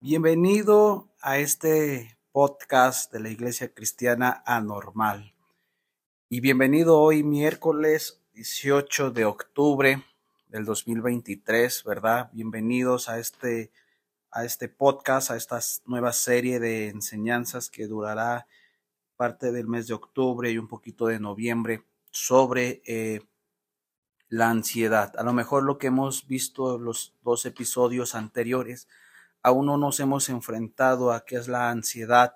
Bienvenido a este podcast de la Iglesia Cristiana Anormal. Y bienvenido hoy miércoles 18 de octubre del 2023, ¿verdad? Bienvenidos a este a este podcast, a esta nueva serie de enseñanzas que durará parte del mes de octubre y un poquito de noviembre sobre eh, la ansiedad. A lo mejor lo que hemos visto en los dos episodios anteriores, aún no nos hemos enfrentado a qué es la ansiedad,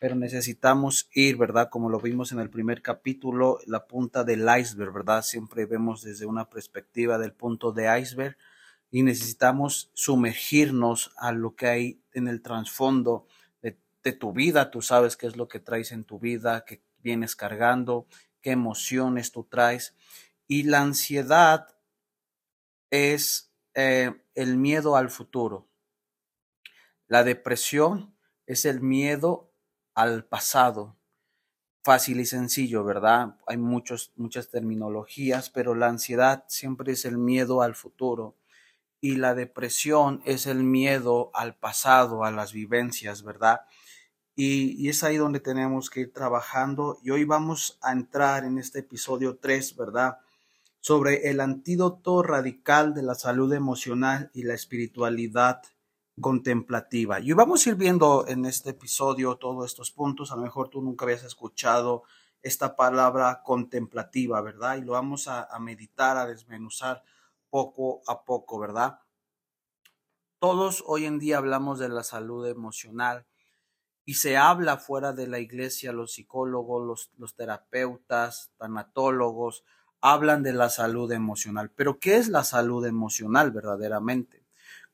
pero necesitamos ir, ¿verdad? Como lo vimos en el primer capítulo, la punta del iceberg, ¿verdad? Siempre vemos desde una perspectiva del punto de iceberg y necesitamos sumergirnos a lo que hay en el trasfondo de, tu vida. Tú sabes qué es lo que traes en tu vida, qué vienes cargando, qué emociones tú traes. Y la ansiedad es eh, el miedo al futuro. La depresión es el miedo al pasado. Fácil y sencillo, ¿verdad? Hay muchos, muchas terminologías, pero la ansiedad siempre es el miedo al futuro y la depresión es el miedo al pasado, a las vivencias, ¿verdad? Y, y, es ahí donde tenemos que ir trabajando. Y hoy vamos a entrar en este episodio 3, ¿verdad? Sobre el antídoto radical de la salud emocional y la espiritualidad contemplativa. Y vamos a ir viendo en este episodio todos estos puntos. A lo mejor tú nunca habías escuchado esta palabra contemplativa, ¿verdad? Y lo vamos a, meditar, a desmenuzar poco a poco, ¿verdad? Todos hoy en día hablamos de la salud emocional y se habla fuera de la iglesia, los psicólogos, los, los terapeutas, tanatólogos, hablan de la salud emocional. Pero ¿qué es la salud emocional verdaderamente?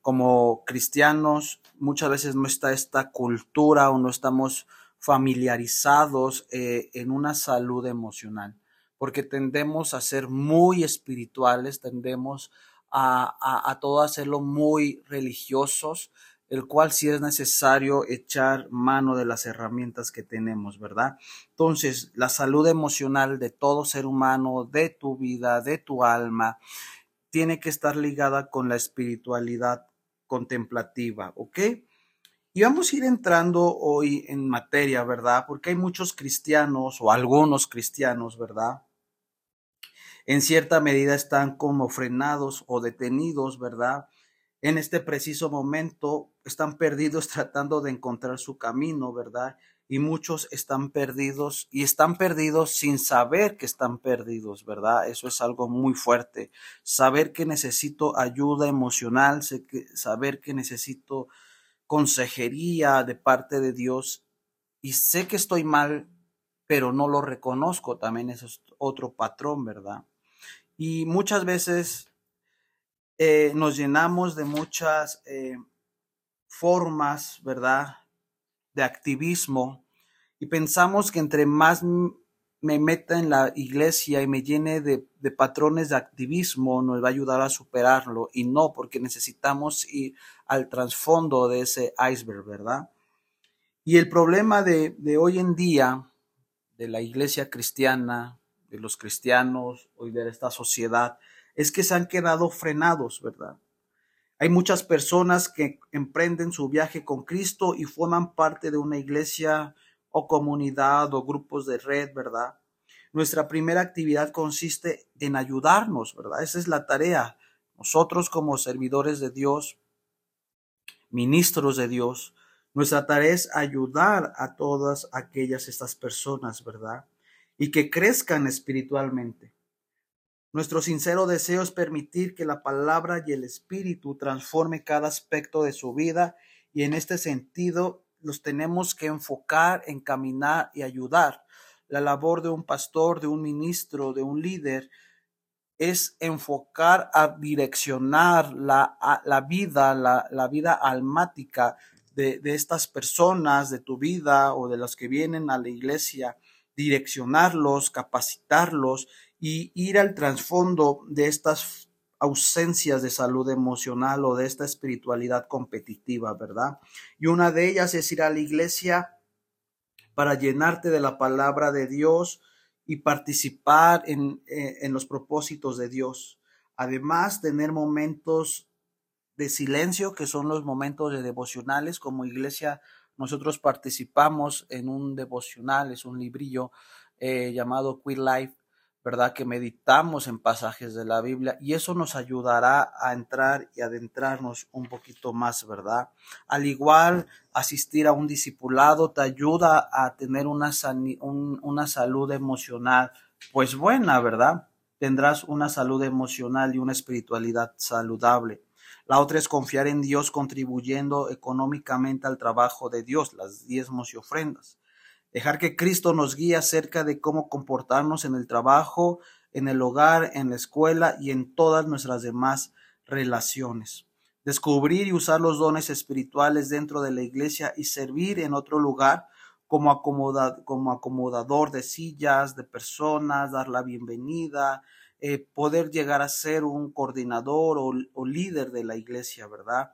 Como cristianos, muchas veces no está esta cultura o no estamos familiarizados eh, en una salud emocional porque tendemos a ser muy espirituales, tendemos a, a, a todo hacerlo muy religiosos, el cual sí es necesario echar mano de las herramientas que tenemos, ¿verdad? Entonces, la salud emocional de todo ser humano, de tu vida, de tu alma, tiene que estar ligada con la espiritualidad contemplativa, ¿ok? Y vamos a ir entrando hoy en materia, ¿verdad? Porque hay muchos cristianos o algunos cristianos, ¿verdad? en cierta medida están como frenados o detenidos, ¿verdad? En este preciso momento están perdidos tratando de encontrar su camino, ¿verdad? Y muchos están perdidos y están perdidos sin saber que están perdidos, ¿verdad? Eso es algo muy fuerte. Saber que necesito ayuda emocional, saber que necesito consejería de parte de Dios y sé que estoy mal, pero no lo reconozco. También eso es otro patrón, ¿verdad? Y muchas veces eh, nos llenamos de muchas eh, formas, ¿verdad? De activismo y pensamos que entre más me meta en la iglesia y me llene de, patrones de activismo, nos va a ayudar a superarlo. Y no, porque necesitamos ir al trasfondo de ese iceberg, ¿verdad? Y el problema de, de hoy en día, de la iglesia cristiana, de los cristianos, hoy de esta sociedad, es que se han quedado frenados, ¿verdad? Hay muchas personas que emprenden su viaje con Cristo y forman parte de una iglesia o comunidad o grupos de red, ¿verdad? Nuestra primera actividad consiste en ayudarnos, ¿verdad? Esa es la tarea. Nosotros como servidores de Dios, ministros de Dios, nuestra tarea es ayudar a todas aquellas estas personas, ¿verdad? y que crezcan espiritualmente. Nuestro sincero deseo es permitir que la palabra y el espíritu transforme cada aspecto de su vida y en este sentido los tenemos que enfocar, encaminar y ayudar. La labor de un pastor, de un ministro, de un líder es enfocar a direccionar la, la vida, la, la, vida almática de, de estas personas, de tu vida o de los que vienen a la iglesia direccionarlos, capacitarlos y ir al trasfondo de estas ausencias de salud emocional o de esta espiritualidad competitiva, ¿verdad? Y una de ellas es ir a la iglesia para llenarte de la palabra de Dios y participar en, eh, en los propósitos de Dios. Además, tener momentos de silencio, que son los momentos de devocionales. Como iglesia, nosotros participamos en un devocional, es un librillo eh, llamado Queer Life, ¿verdad? Que meditamos en pasajes de la Biblia y eso nos ayudará a entrar y adentrarnos un poquito más, ¿verdad? Al igual, asistir a un discipulado te ayuda a tener una, una salud emocional, pues buena, ¿verdad? Tendrás una salud emocional y una espiritualidad saludable. La otra es confiar en Dios contribuyendo económicamente al trabajo de Dios, las diezmos y ofrendas. Dejar que Cristo nos guíe acerca de cómo comportarnos en el trabajo, en el hogar, en la escuela y en todas nuestras demás relaciones. Descubrir y usar los dones espirituales dentro de la iglesia y servir en otro lugar como, como acomodador de sillas, de personas, dar la bienvenida, eh, poder llegar a ser un coordinador o, o líder de la iglesia, ¿verdad?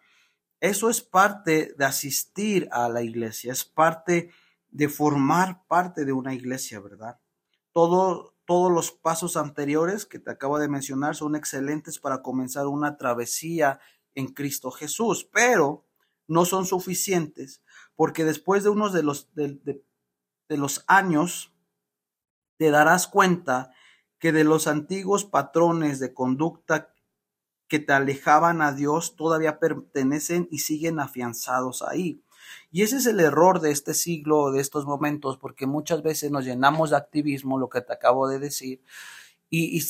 Eso es parte de asistir a la iglesia, es parte de formar parte de una iglesia, ¿verdad? Todo, todos los pasos anteriores que te acabo de mencionar son excelentes para comenzar una travesía en Cristo Jesús, pero no son suficientes porque después de unos de los, de, de los años te darás cuenta que de los antiguos patrones de conducta que te alejaban a Dios todavía pertenecen y siguen afianzados ahí. Y ese es el error de este siglo, de estos momentos, porque muchas veces nos llenamos de activismo, lo que te acabo de decir, y,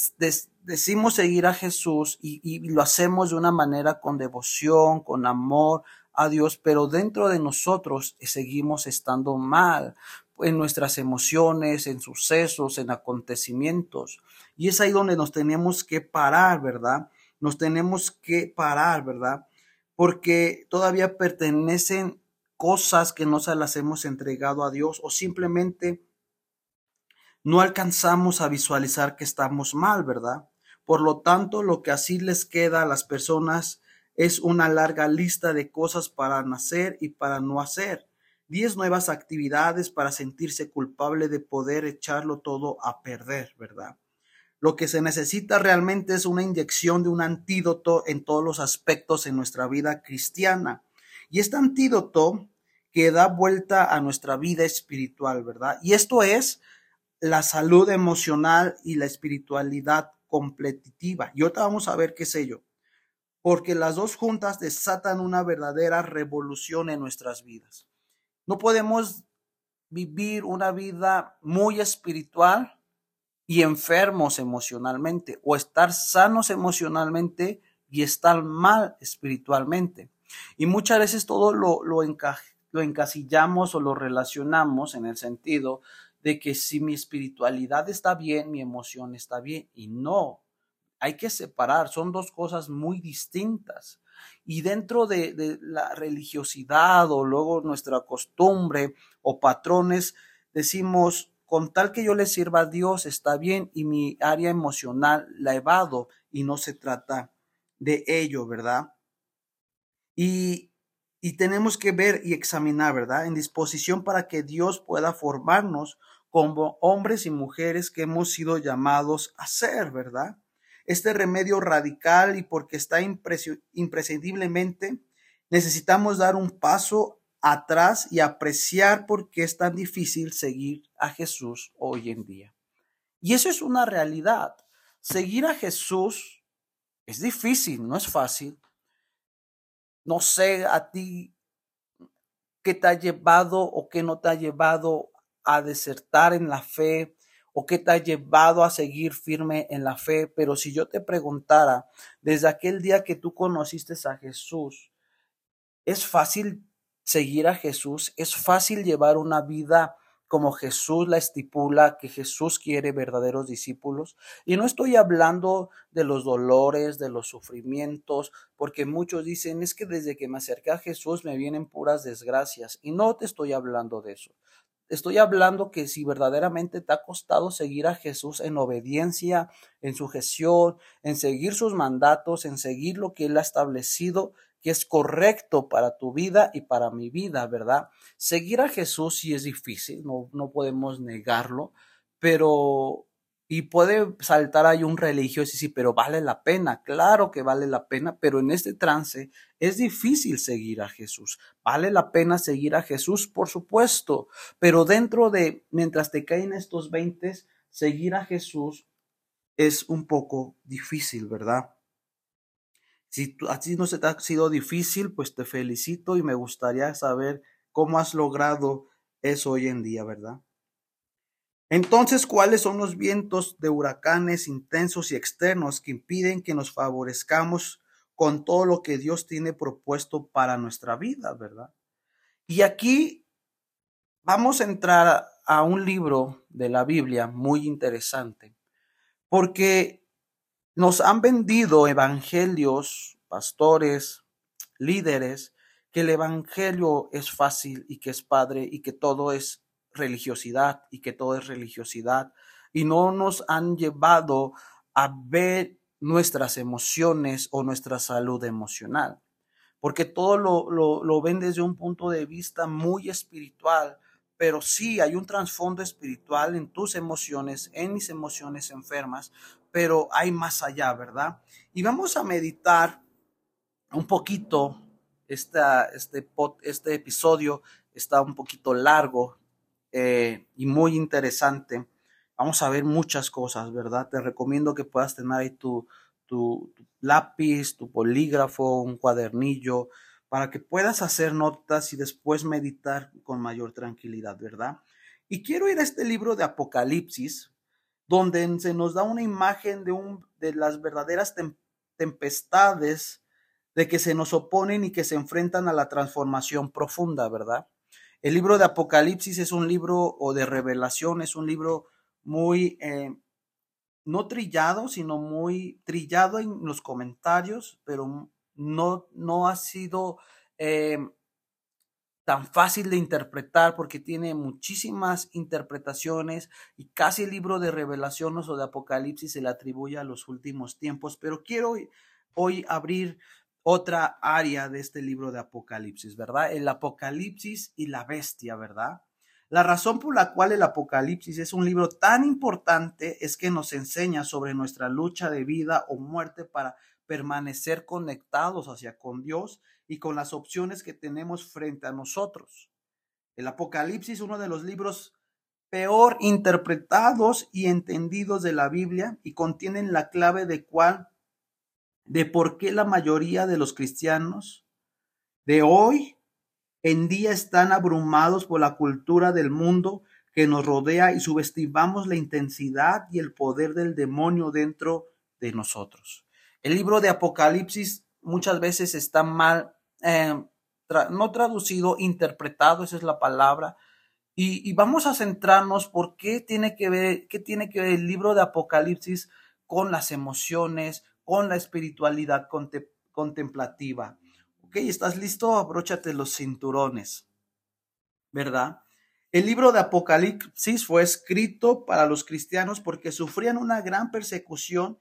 decimos seguir a Jesús y, y lo hacemos de una manera con devoción, con amor a Dios, pero dentro de nosotros seguimos estando mal en nuestras emociones, en sucesos, en acontecimientos. Y es ahí donde nos tenemos que parar, ¿verdad? Nos tenemos que parar, ¿verdad? Porque todavía pertenecen cosas que no se las hemos entregado a Dios o simplemente no alcanzamos a visualizar que estamos mal, ¿verdad? Por lo tanto, lo que así les queda a las personas es una larga lista de cosas para nacer y para no hacer. Diez nuevas actividades para sentirse culpable de poder echarlo todo a perder, ¿verdad? Lo que se necesita realmente es una inyección de un antídoto en todos los aspectos en nuestra vida cristiana. Y este antídoto que da vuelta a nuestra vida espiritual, ¿verdad? Y esto es la salud emocional y la espiritualidad competitiva. Y ahorita vamos a ver qué es ello. Porque las dos juntas desatan una verdadera revolución en nuestras vidas. No podemos vivir una vida muy espiritual y enfermos emocionalmente o estar sanos emocionalmente y estar mal espiritualmente. Y muchas veces todo lo, lo, lo encasillamos o lo relacionamos en el sentido de que si mi espiritualidad está bien, mi emoción está bien. Y no, hay que separar, son dos cosas muy distintas. Y dentro de, de, la religiosidad o luego nuestra costumbre o patrones, decimos, con tal que yo le sirva a Dios está bien y mi área emocional la evado y no se trata de ello, ¿verdad? Y, y tenemos que ver y examinar, ¿verdad? En disposición para que Dios pueda formarnos como hombres y mujeres que hemos sido llamados a ser, ¿verdad? Este remedio radical y porque está imprescindiblemente, necesitamos dar un paso atrás y apreciar por qué es tan difícil seguir a Jesús hoy en día. Y eso es una realidad. Seguir a Jesús es difícil, no es fácil. No sé a ti qué te ha llevado o qué no te ha llevado a desertar en la fe o qué te ha llevado a seguir firme en la fe. Pero si yo te preguntara, desde aquel día que tú conociste a Jesús, ¿es fácil seguir a Jesús? ¿Es fácil llevar una vida como Jesús la estipula, que Jesús quiere verdaderos discípulos. Y no estoy hablando de los dolores, de los sufrimientos, porque muchos dicen, es que desde que me acerqué a Jesús me vienen puras desgracias. Y no te estoy hablando de eso. Estoy hablando que si verdaderamente te ha costado seguir a Jesús en obediencia, en sujeción, en seguir sus mandatos, en seguir lo que Él ha establecido, que es correcto para tu vida y para mi vida, ¿verdad? Seguir a Jesús sí es difícil, no, no podemos negarlo, pero Y puede saltar ahí un religioso y decir, pero vale la pena. Claro que vale la pena, pero en este trance es difícil seguir a Jesús. Vale la pena seguir a Jesús, por supuesto, pero dentro de, mientras te caen estos veintes, seguir a Jesús es un poco difícil, ¿verdad? Si a ti no se te ha sido difícil, pues te felicito y me gustaría saber cómo has logrado eso hoy en día, ¿verdad? Entonces, ¿cuáles son los vientos de huracanes intensos y externos que impiden que nos favorezcamos con todo lo que Dios tiene propuesto para nuestra vida, verdad? Y aquí vamos a entrar a un libro de la Biblia muy interesante, porque nos han vendido evangelios, pastores, líderes, que el evangelio es fácil y que es padre y que todo es religiosidad y que todo es religiosidad. Y no nos han llevado a ver nuestras emociones o nuestra salud emocional, porque todo lo, lo, lo ven desde un punto de vista muy espiritual, pero sí hay un trasfondo espiritual en tus emociones, en mis emociones enfermas, pero hay más allá, ¿verdad? Y vamos a meditar un poquito, este, este episodio está un poquito largo, eh, y muy interesante. Vamos a ver muchas cosas, ¿verdad? Te recomiendo que puedas tener ahí tu, tu, lápiz, tu polígrafo, un cuadernillo, para que puedas hacer notas y después meditar con mayor tranquilidad, ¿verdad? Y quiero ir a este libro de Apocalipsis, donde se nos da una imagen de, un, de las verdaderas tempestades de que se nos oponen y que se enfrentan a la transformación profunda, ¿verdad? El libro de Apocalipsis es un libro o de revelación, es un libro muy, eh, no trillado, sino muy trillado en los comentarios, pero no, no ha sido eh, tan fácil de interpretar porque tiene muchísimas interpretaciones y casi el libro de revelaciones o de Apocalipsis se le atribuye a los últimos tiempos, pero quiero hoy abrir otra área de este libro de Apocalipsis, ¿verdad? El Apocalipsis y la bestia, ¿verdad? La razón por la cual el Apocalipsis es un libro tan importante es que nos enseña sobre nuestra lucha de vida o muerte para permanecer conectados hacia con Dios y con las opciones que tenemos frente a nosotros. El Apocalipsis, uno de los libros peor interpretados y entendidos de la Biblia y contienen la clave de cuál de por qué la mayoría de los cristianos de hoy en día están abrumados por la cultura del mundo que nos rodea y subestimamos la intensidad y el poder del demonio dentro de nosotros. El libro de Apocalipsis muchas veces está mal, eh, no traducido, interpretado, esa es la palabra. Y, y, vamos a centrarnos por qué tiene que ver, qué tiene que ver el libro de Apocalipsis con las emociones, con la espiritualidad contemplativa. ¿Ok? ¿Estás listo? Abróchate los cinturones. ¿Verdad? El libro de Apocalipsis fue escrito para los cristianos porque sufrían una gran persecución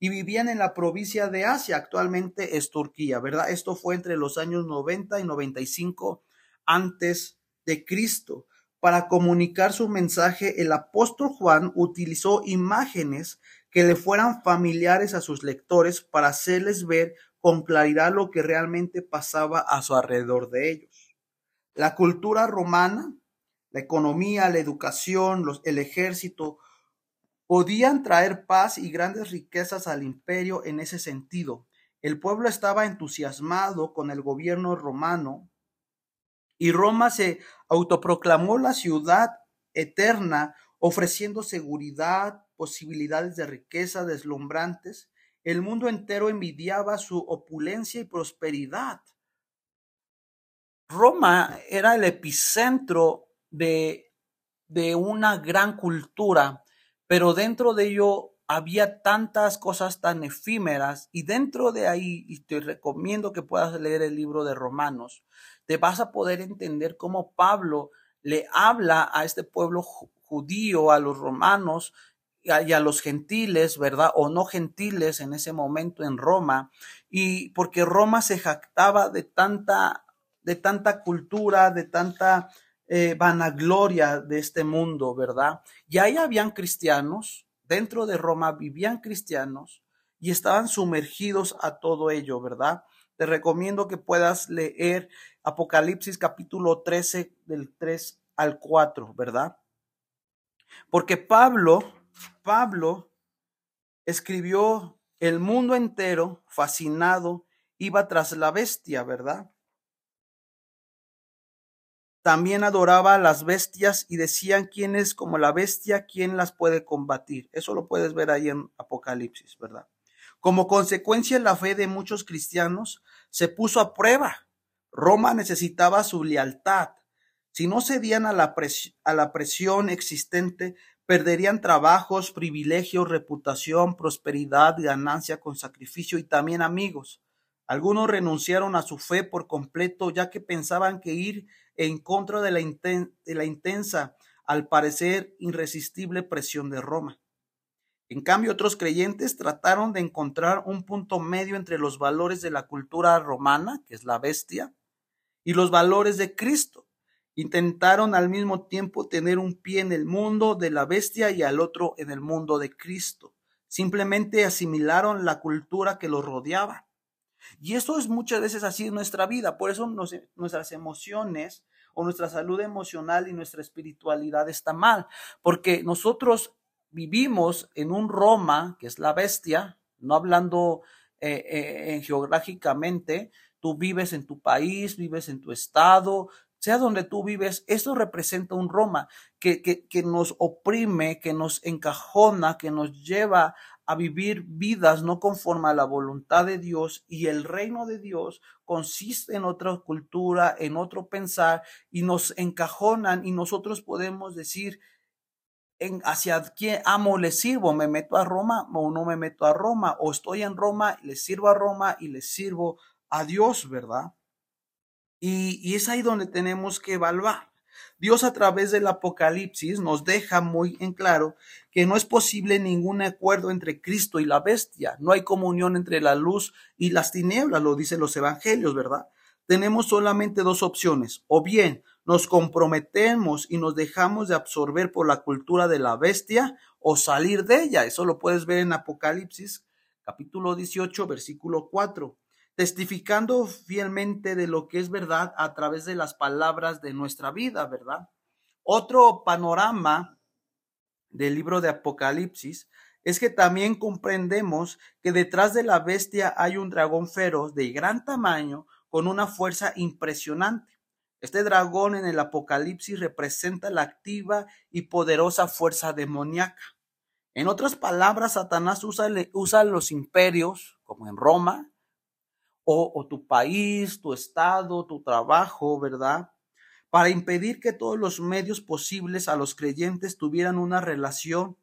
y vivían en la provincia de Asia, actualmente es Turquía, ¿verdad? Esto fue entre los años 90 y 95 antes de Cristo. Para comunicar su mensaje, el apóstol Juan utilizó imágenes que le fueran familiares a sus lectores para hacerles ver con claridad lo que realmente pasaba a su alrededor de ellos. La cultura romana, la economía, la educación, el ejército, podían traer paz y grandes riquezas al imperio en ese sentido. El pueblo estaba entusiasmado con el gobierno romano y Roma se autoproclamó la ciudad eterna, ofreciendo seguridad, posibilidades de riqueza deslumbrantes, el mundo entero envidiaba su opulencia y prosperidad. Roma era el epicentro de, de una gran cultura, pero dentro de ello había tantas cosas tan efímeras y dentro de ahí, y te recomiendo que puedas leer el libro de Romanos, te vas a poder entender cómo Pablo le habla a este pueblo judío, a los romanos, y a los gentiles, ¿verdad? O no gentiles en ese momento en Roma, y porque Roma se jactaba de tanta, de tanta cultura, de tanta eh, vanagloria de este mundo, ¿verdad? Y ahí habían cristianos, dentro de Roma vivían cristianos y estaban sumergidos a todo ello, ¿verdad? Te recomiendo que puedas leer Apocalipsis capítulo 13 del 3 al 4, ¿verdad? Porque Pablo, Pablo escribió el mundo entero fascinado iba tras la bestia, ¿verdad? También adoraba a las bestias y decían quién es como la bestia, quién las puede combatir. Eso lo puedes ver ahí en Apocalipsis, ¿verdad? Como consecuencia, la fe de muchos cristianos se puso a prueba. Roma necesitaba su lealtad. Si no cedían a la, a la presión existente, perderían trabajos, privilegios, reputación, prosperidad, ganancia con sacrificio y también amigos. Algunos renunciaron a su fe por completo, ya que pensaban que ir en contra de la, intensa, al parecer irresistible presión de Roma. En cambio, otros creyentes trataron de encontrar un punto medio entre los valores de la cultura romana, que es la bestia, y los valores de Cristo. Intentaron al mismo tiempo tener un pie en el mundo de la bestia y al otro en el mundo de Cristo. Simplemente asimilaron la cultura que los rodeaba. Y eso es muchas veces así en nuestra vida. Por eso nuestras emociones o nuestra salud emocional y nuestra espiritualidad está mal. Porque nosotros vivimos en un Roma, que es la bestia, no hablando eh, eh, geográficamente, tú vives en tu país, vives en tu estado, sea donde tú vives, eso representa un Roma que, que, que nos oprime, que nos encajona, que nos lleva a vivir vidas no conforme a la voluntad de Dios y el reino de Dios consiste en otra cultura, en otro pensar y nos encajonan y nosotros podemos decir en hacia quién amo le sirvo, me meto a Roma o no me meto a Roma o estoy en Roma, le sirvo a Roma y le sirvo a Dios, ¿verdad? Y, y es ahí donde tenemos que evaluar. Dios a través del Apocalipsis nos deja muy en claro que no es posible ningún acuerdo entre Cristo y la bestia. No hay comunión entre la luz y las tinieblas, lo dicen los evangelios, ¿verdad? Tenemos solamente dos opciones. O bien nos comprometemos y nos dejamos de absorber por la cultura de la bestia o salir de ella. Eso lo puedes ver en Apocalipsis capítulo 18, versículo 4 testificando fielmente de lo que es verdad a través de las palabras de nuestra vida, ¿verdad? Otro panorama del libro de Apocalipsis es que también comprendemos que detrás de la bestia hay un dragón feroz de gran tamaño con una fuerza impresionante. Este dragón en el Apocalipsis representa la activa y poderosa fuerza demoníaca. En otras palabras, Satanás usa, usa los imperios, como en Roma, o, tu país, tu estado, tu trabajo, ¿verdad? Para impedir que todos los medios posibles a los creyentes tuvieran una relación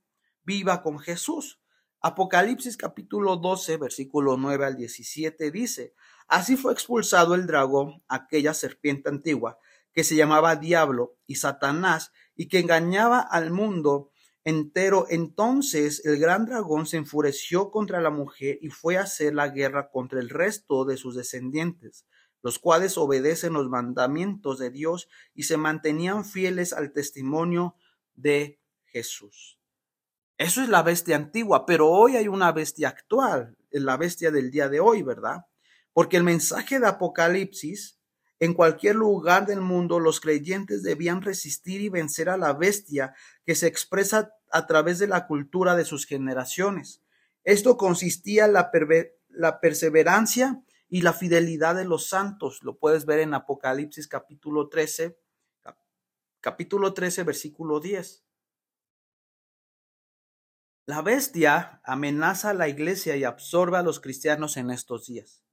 viva con Jesús. Apocalipsis capítulo 12, versículo 9 al 17 dice, Así fue expulsado el dragón, aquella serpiente antigua, que se llamaba Diablo y Satanás, y que engañaba al mundo entero. Entonces el gran dragón se enfureció contra la mujer y fue a hacer la guerra contra el resto de sus descendientes, los cuales obedecen los mandamientos de Dios y se mantenían fieles al testimonio de Jesús. Eso es la bestia antigua, pero hoy hay una bestia actual, la bestia del día de hoy, ¿verdad? Porque el mensaje de Apocalipsis en cualquier lugar del mundo, los creyentes debían resistir y vencer a la bestia que se expresa a través de la cultura de sus generaciones. Esto consistía en la, la perseverancia y la fidelidad de los santos. Lo puedes ver en Apocalipsis capítulo 13, capítulo 13, versículo 10. La bestia amenaza a la iglesia y absorbe a los cristianos en estos días.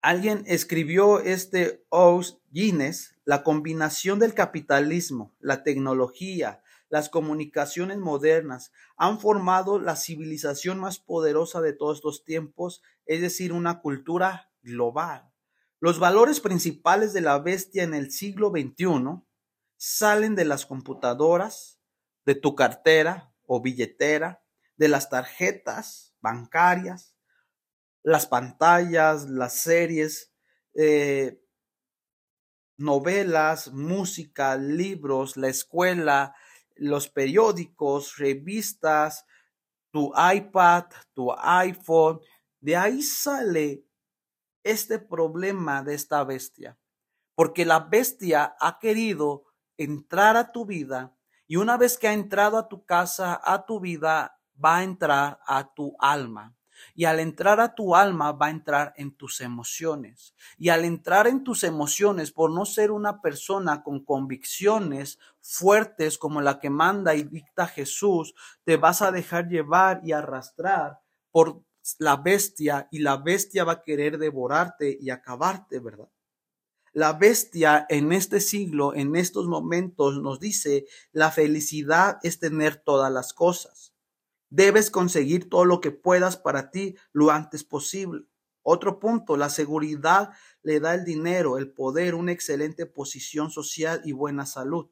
Alguien escribió este Os Guinness, la combinación del capitalismo, la tecnología, las comunicaciones modernas han formado la civilización más poderosa de todos los tiempos, es decir, una cultura global. Los valores principales de la bestia en el siglo XXI salen de las computadoras, de tu cartera o billetera, de las tarjetas bancarias, las pantallas, las series, eh, novelas, música, libros, la escuela, los periódicos, revistas, tu iPad, tu iPhone, de ahí sale este problema de esta bestia. Porque la bestia ha querido entrar a tu vida y una vez que ha entrado a tu casa, a tu vida, va a entrar a tu alma. Y al entrar a tu alma va a entrar en tus emociones. Y al entrar en tus emociones, por no ser una persona con convicciones fuertes como la que manda y dicta Jesús, te vas a dejar llevar y arrastrar por la bestia y la bestia va a querer devorarte y acabarte, ¿verdad? La bestia en este siglo, en estos momentos, nos dice, la felicidad es tener todas las cosas. Debes conseguir todo lo que puedas para ti lo antes posible. Otro punto, la seguridad le da el dinero, el poder, una excelente posición social y buena salud.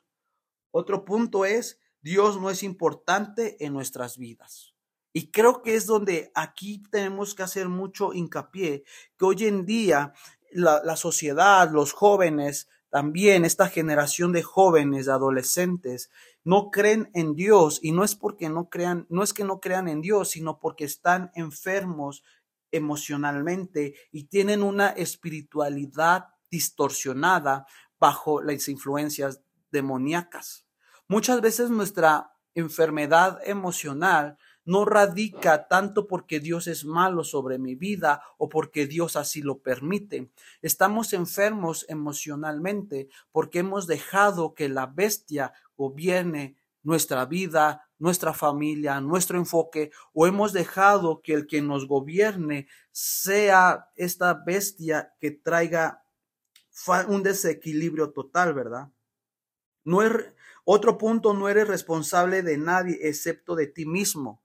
Otro punto es, Dios no es importante en nuestras vidas. Y creo que es donde aquí tenemos que hacer mucho hincapié, que hoy en día la, sociedad, los jóvenes, también esta generación de jóvenes, de adolescentes, no creen en Dios y no es porque no crean, no es que no crean en Dios, sino porque están enfermos emocionalmente y tienen una espiritualidad distorsionada bajo las influencias demoníacas. Muchas veces nuestra enfermedad emocional no radica tanto porque Dios es malo sobre mi vida o porque Dios así lo permite. Estamos enfermos emocionalmente porque hemos dejado que la bestia gobierne nuestra vida, nuestra familia, nuestro enfoque, o hemos dejado que el que nos gobierne sea esta bestia que traiga un desequilibrio total, ¿verdad? No es, otro punto, no eres responsable de nadie excepto de ti mismo.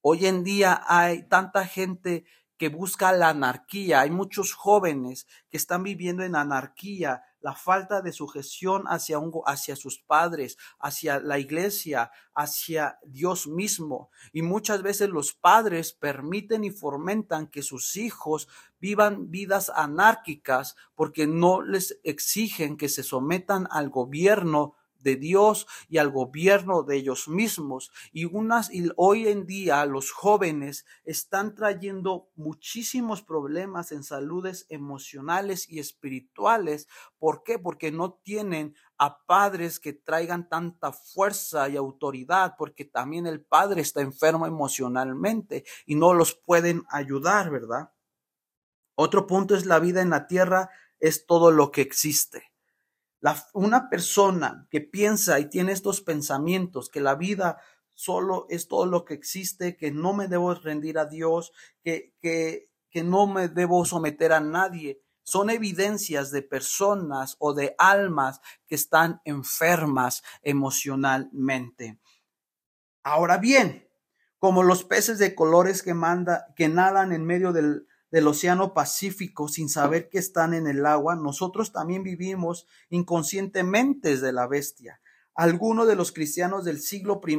Hoy en día hay tanta gente que busca la anarquía, hay muchos jóvenes que están viviendo en anarquía, la falta de sujeción hacia, un, hacia sus padres, hacia la iglesia, hacia Dios mismo. Y muchas veces los padres permiten y fomentan que sus hijos vivan vidas anárquicas porque no les exigen que se sometan al gobierno de Dios y al gobierno de ellos mismos. Y unas y hoy en día los jóvenes están trayendo muchísimos problemas en saludes emocionales y espirituales. ¿Por qué? Porque no tienen a padres que traigan tanta fuerza y autoridad, porque también el padre está enfermo emocionalmente y no los pueden ayudar, ¿verdad? Otro punto es la vida en la tierra es todo lo que existe una persona que piensa y tiene estos pensamientos, que la vida solo es todo lo que existe, que no me debo rendir a Dios, que, que, que no me debo someter a nadie, son evidencias de personas o de almas que están enfermas emocionalmente. Ahora bien, como los peces de colores que manda, que nadan en medio del, del Océano Pacífico sin saber que están en el agua, nosotros también vivimos inconscientemente de la bestia. Algunos de los cristianos del siglo I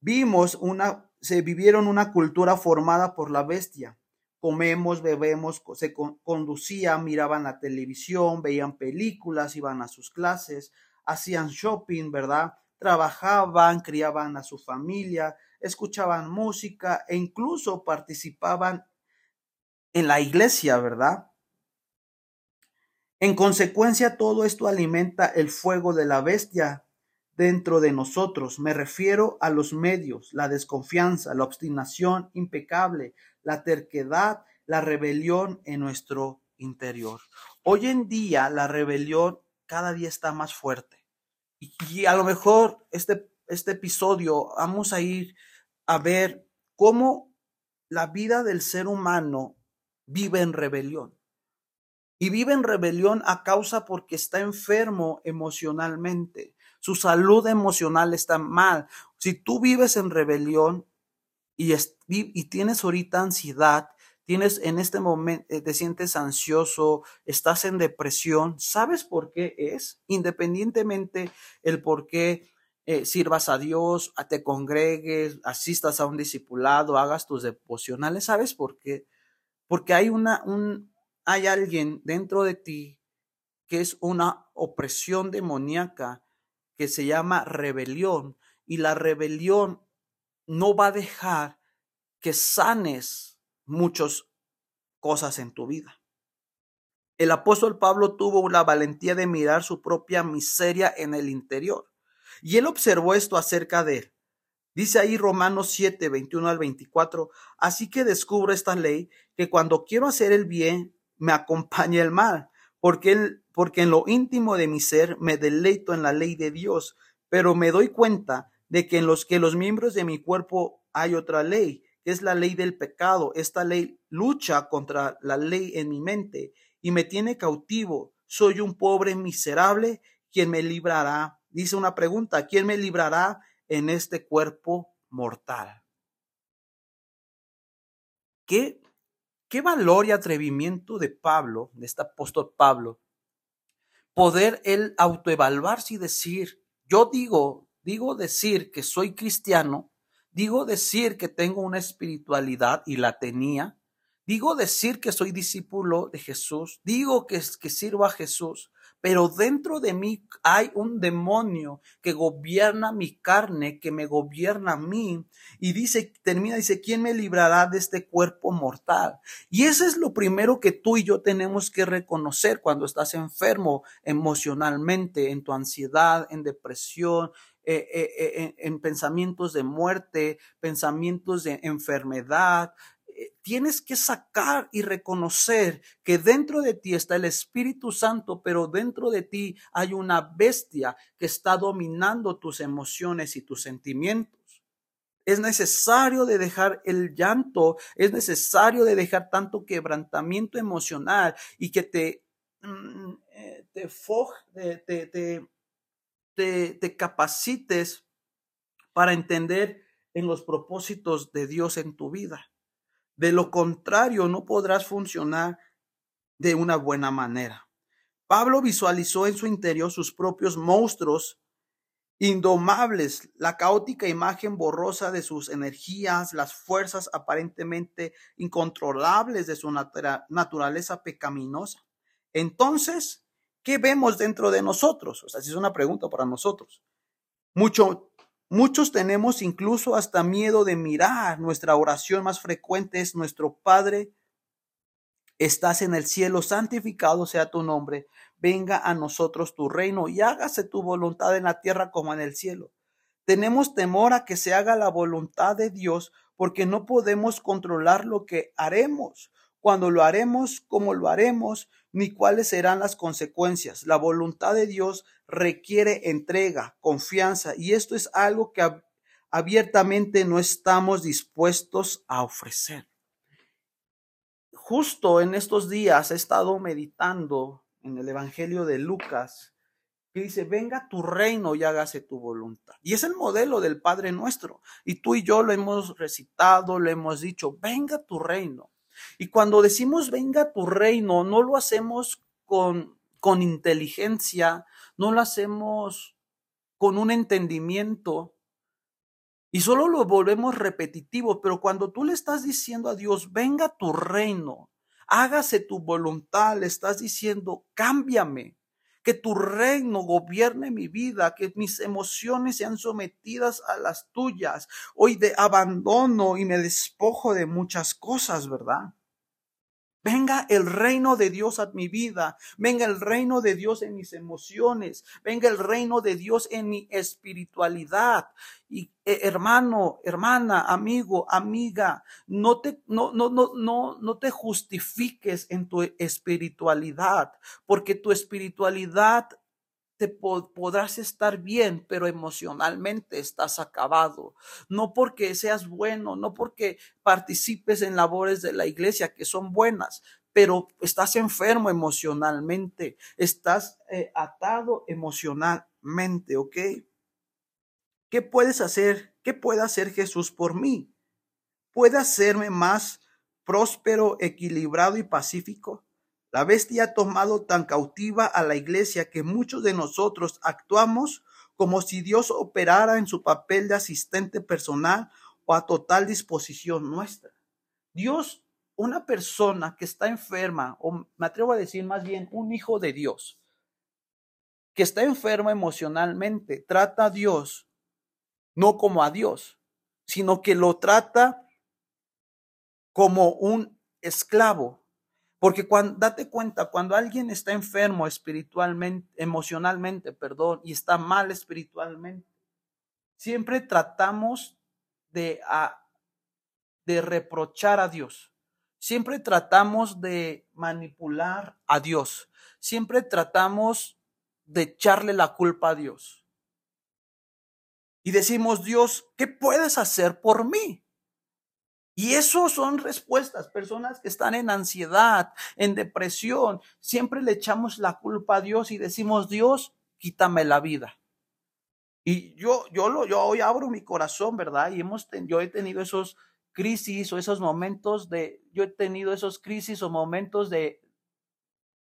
vimos una, se vivieron una cultura formada por la bestia. Comemos, bebemos, se conducían, miraban la televisión, veían películas, iban a sus clases, hacían shopping, ¿verdad? Trabajaban, criaban a su familia, escuchaban música e incluso participaban en la iglesia, ¿verdad? En consecuencia, todo esto alimenta el fuego de la bestia dentro de nosotros. Me refiero a los medios, la desconfianza, la obstinación impecable, la terquedad, la rebelión en nuestro interior. Hoy en día la rebelión cada día está más fuerte. Y, a lo mejor este, este episodio vamos a ir a ver cómo la vida del ser humano vive en rebelión. Y vive en rebelión a causa porque está enfermo emocionalmente. Su salud emocional está mal. Si tú vives en rebelión y, y tienes ahorita ansiedad, tienes en este momento, eh, te sientes ansioso, estás en depresión, ¿sabes por qué es? Independientemente el por qué eh, sirvas a Dios, te congregues, asistas a un discipulado, hagas tus devocionales, ¿sabes por qué? Porque hay una, un, hay alguien dentro de ti que es una opresión demoníaca que se llama rebelión y la rebelión no va a dejar que sanes muchas cosas en tu vida. El apóstol Pablo tuvo la valentía de mirar su propia miseria en el interior. Y él observó esto acerca de él. Dice ahí Romanos 7, 21 al 24, así que descubro esta ley, que cuando quiero hacer el bien, me acompaña el mal, porque, porque en lo íntimo de mi ser me deleito en la ley de Dios, pero me doy cuenta de que en los que los miembros de mi cuerpo hay otra ley, que es la ley del pecado. Esta ley lucha contra la ley en mi mente y me tiene cautivo. Soy un pobre miserable. ¿Quién me librará? Dice una pregunta, ¿quién me librará en este cuerpo mortal? ¿Qué, qué valor y atrevimiento de Pablo, de este apóstol Pablo, poder él autoevaluarse y decir, yo digo, digo decir que soy cristiano, digo decir que tengo una espiritualidad y la tenía, Digo decir que soy discípulo de Jesús, digo que, que sirvo a Jesús, pero dentro de mí hay un demonio que gobierna mi carne, que me gobierna a mí. Y dice, termina, dice, ¿quién me librará de este cuerpo mortal? Y eso es lo primero que tú y yo tenemos que reconocer cuando estás enfermo emocionalmente, en tu ansiedad, en depresión, eh, eh, eh, en pensamientos de muerte, pensamientos de enfermedad, tienes que sacar y reconocer que dentro de ti está el Espíritu Santo, pero dentro de ti hay una bestia que está dominando tus emociones y tus sentimientos. Es necesario de dejar el llanto, es necesario de dejar tanto quebrantamiento emocional y que te, mm, eh, te, te, te, te, te capacites para entender en los propósitos de Dios en tu vida. De lo contrario, no podrás funcionar de una buena manera. Pablo visualizó en su interior sus propios monstruos indomables, la caótica imagen borrosa de sus energías, las fuerzas aparentemente incontrolables de su naturaleza pecaminosa. Entonces, ¿qué vemos dentro de nosotros? O sea, si es una pregunta para nosotros. Mucho Muchos tenemos incluso hasta miedo de mirar. Nuestra oración más frecuente es nuestro Padre, estás en el cielo, santificado sea tu nombre, venga a nosotros tu reino y hágase tu voluntad en la tierra como en el cielo. Tenemos temor a que se haga la voluntad de Dios porque no podemos controlar lo que haremos cuando lo haremos, cómo lo haremos, ni cuáles serán las consecuencias. La voluntad de Dios requiere entrega, confianza, y esto es algo que abiertamente no estamos dispuestos a ofrecer. Justo en estos días he estado meditando en el Evangelio de Lucas, que dice, venga tu reino y hágase tu voluntad. Y es el modelo del Padre nuestro. Y tú y yo lo hemos recitado, lo hemos dicho, venga tu reino. Y cuando decimos venga tu reino, no lo hacemos con, con inteligencia, no lo hacemos con un entendimiento. Y solo lo volvemos repetitivo, pero cuando tú le estás diciendo a Dios, venga tu reino, hágase tu voluntad, le estás diciendo, cámbiame, que tu reino gobierne mi vida, que mis emociones sean sometidas a las tuyas. Hoy de abandono y me despojo de muchas cosas, ¿verdad? Venga el reino de Dios a mi vida, venga el reino de Dios en mis emociones, venga el reino de Dios en mi espiritualidad. Y eh, hermano, hermana, amigo, amiga, no te, no, no, no, no, no te justifiques en tu espiritualidad, porque tu espiritualidad podrás estar bien, pero emocionalmente estás acabado. No porque seas bueno, no porque participes en labores de la iglesia que son buenas, pero estás enfermo emocionalmente, estás eh, atado emocionalmente, ¿ok? ¿Qué puedes hacer? ¿Qué puede hacer Jesús por mí? ¿Puede hacerme más próspero, equilibrado y pacífico? La bestia ha tomado tan cautiva a la iglesia que muchos de nosotros actuamos como si Dios operara en su papel de asistente personal o a total disposición nuestra. Dios, una persona que está enferma, o me atrevo a decir más bien un hijo de Dios, que está enfermo emocionalmente trata a Dios no como a Dios, sino que lo trata como un esclavo. Porque cuando, date cuenta, cuando alguien está enfermo espiritualmente, emocionalmente, perdón, y está mal espiritualmente, siempre tratamos de, de reprochar a Dios. Siempre tratamos de manipular a Dios. Siempre tratamos de echarle la culpa a Dios. Y decimos, Dios, ¿qué puedes hacer por mí? Y eso son respuestas. Personas que están en ansiedad, en depresión, siempre le echamos la culpa a Dios y decimos, Dios, quítame la vida. Y yo, yo, lo, yo hoy abro mi corazón, ¿verdad? Y hemos, yo he tenido esos crisis o esos momentos de, yo he tenido esos crisis o momentos de,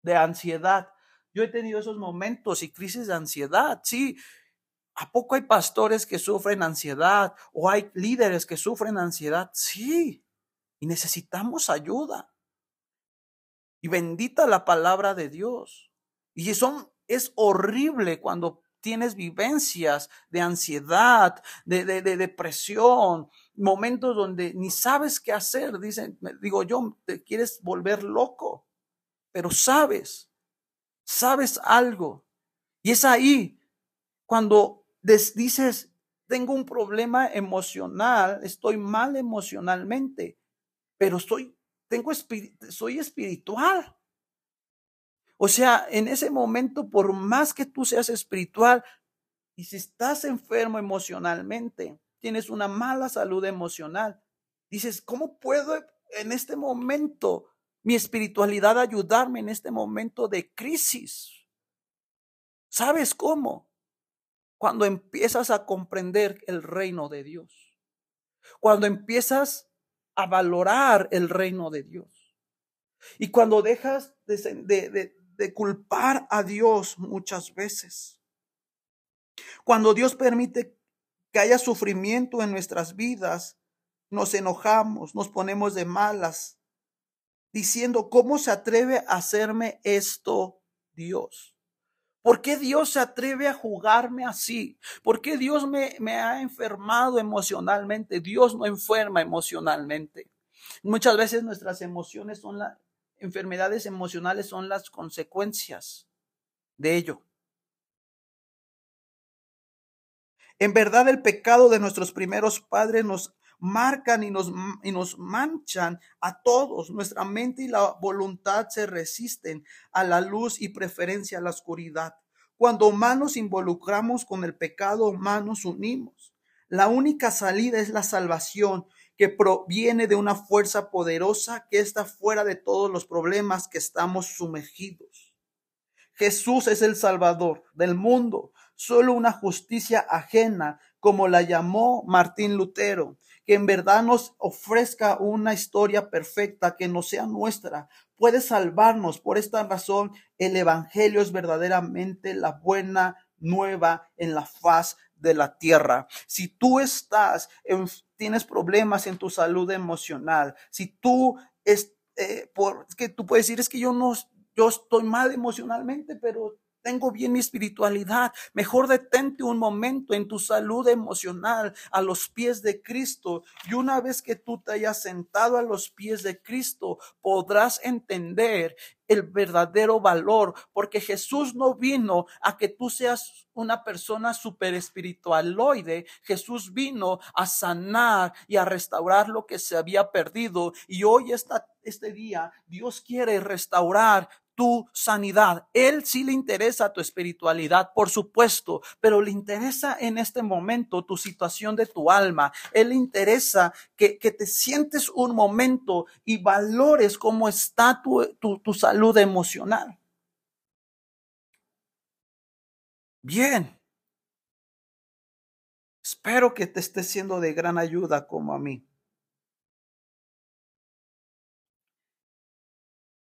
de ansiedad. Yo he tenido esos momentos y crisis de ansiedad, sí. ¿A poco hay pastores que sufren ansiedad o hay líderes que sufren ansiedad? Sí. Y necesitamos ayuda. Y bendita la palabra de Dios. Y son, es horrible cuando tienes vivencias de ansiedad, de, de, de, depresión, momentos donde ni sabes qué hacer. Dicen, digo yo, te quieres volver loco, pero sabes sabes algo. Y es ahí cuando dices, tengo un problema emocional, estoy mal emocionalmente, pero soy, tengo soy espiritual. O sea, en ese momento, por más que tú seas espiritual, y si estás enfermo emocionalmente, tienes una mala salud emocional, dices, ¿cómo puedo en este momento mi espiritualidad ayudarme en este momento de crisis. ¿Sabes cómo? Cuando empiezas a comprender el reino de Dios. Cuando empiezas a valorar el reino de Dios. Y cuando dejas de, de culpar a Dios muchas veces. Cuando Dios permite que haya sufrimiento en nuestras vidas, nos enojamos, nos ponemos de malas, diciendo, ¿cómo se atreve a hacerme esto Dios? ¿Por qué Dios se atreve a jugarme así? ¿Por qué Dios me, me ha enfermado emocionalmente? Dios no enferma emocionalmente. Muchas veces nuestras emociones son las enfermedades emocionales son las consecuencias de ello. En verdad el pecado de nuestros primeros padres nos marcan y nos, y nos manchan a todos. Nuestra mente y la voluntad se resisten a la luz y preferencia a la oscuridad. Cuando humanos involucramos con el pecado, humanos unimos. La única salida es la salvación que proviene de una fuerza poderosa que está fuera de todos los problemas que estamos sumergidos. Jesús es el Salvador del mundo, solo una justicia ajena, como la llamó Martín Lutero, que en verdad nos ofrezca una historia perfecta que no sea nuestra, puede salvarnos. Por esta razón, el Evangelio es verdaderamente la buena nueva en la faz de la tierra. Si tú estás, tienes problemas en tu salud emocional, si tú es, eh, por, que tú puedes decir es que yo no, yo estoy mal emocionalmente, pero tengo bien mi espiritualidad. Mejor detente un momento en tu salud emocional a los pies de Cristo. Y una vez que tú te hayas sentado a los pies de Cristo, podrás entender el verdadero valor, porque Jesús no vino a que tú seas una persona super espiritualoide. Jesús vino a sanar y a restaurar lo que se había perdido. Y hoy esta, este día Dios quiere restaurar tu sanidad. Él sí le interesa tu espiritualidad, por supuesto, pero le interesa en este momento tu situación de tu alma. Él le interesa que, que te sientes un momento y valores cómo está tu, tu, tu salud emocional. Bien. Espero que te esté siendo de gran ayuda como a mí.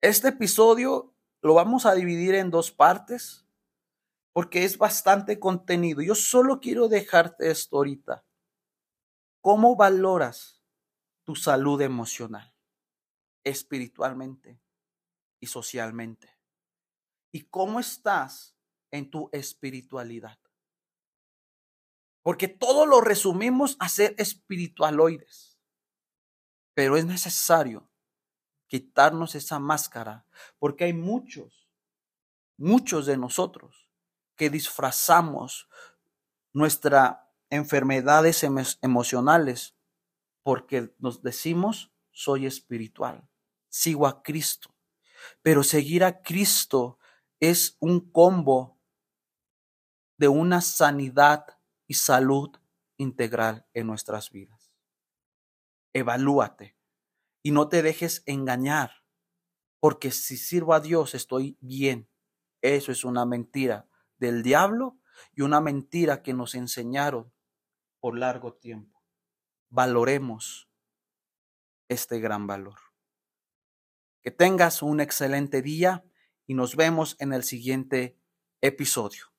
Este episodio lo vamos a dividir en dos partes porque es bastante contenido. Yo solo quiero dejarte esto ahorita. ¿Cómo valoras tu salud emocional, espiritualmente y socialmente? ¿Y cómo estás en tu espiritualidad. Porque todo lo resumimos a ser espiritualoides. Pero es necesario quitarnos esa máscara, porque hay muchos, muchos de nosotros que disfrazamos nuestras enfermedades emocionales porque nos decimos, soy espiritual, sigo a Cristo. Pero seguir a Cristo es un combo de una sanidad y salud integral en nuestras vidas. Evalúate y no te dejes engañar, porque si sirvo a Dios estoy bien. Eso es una mentira del diablo y una mentira que nos enseñaron por largo tiempo. Valoremos este gran valor. Que tengas un excelente día y nos vemos en el siguiente episodio.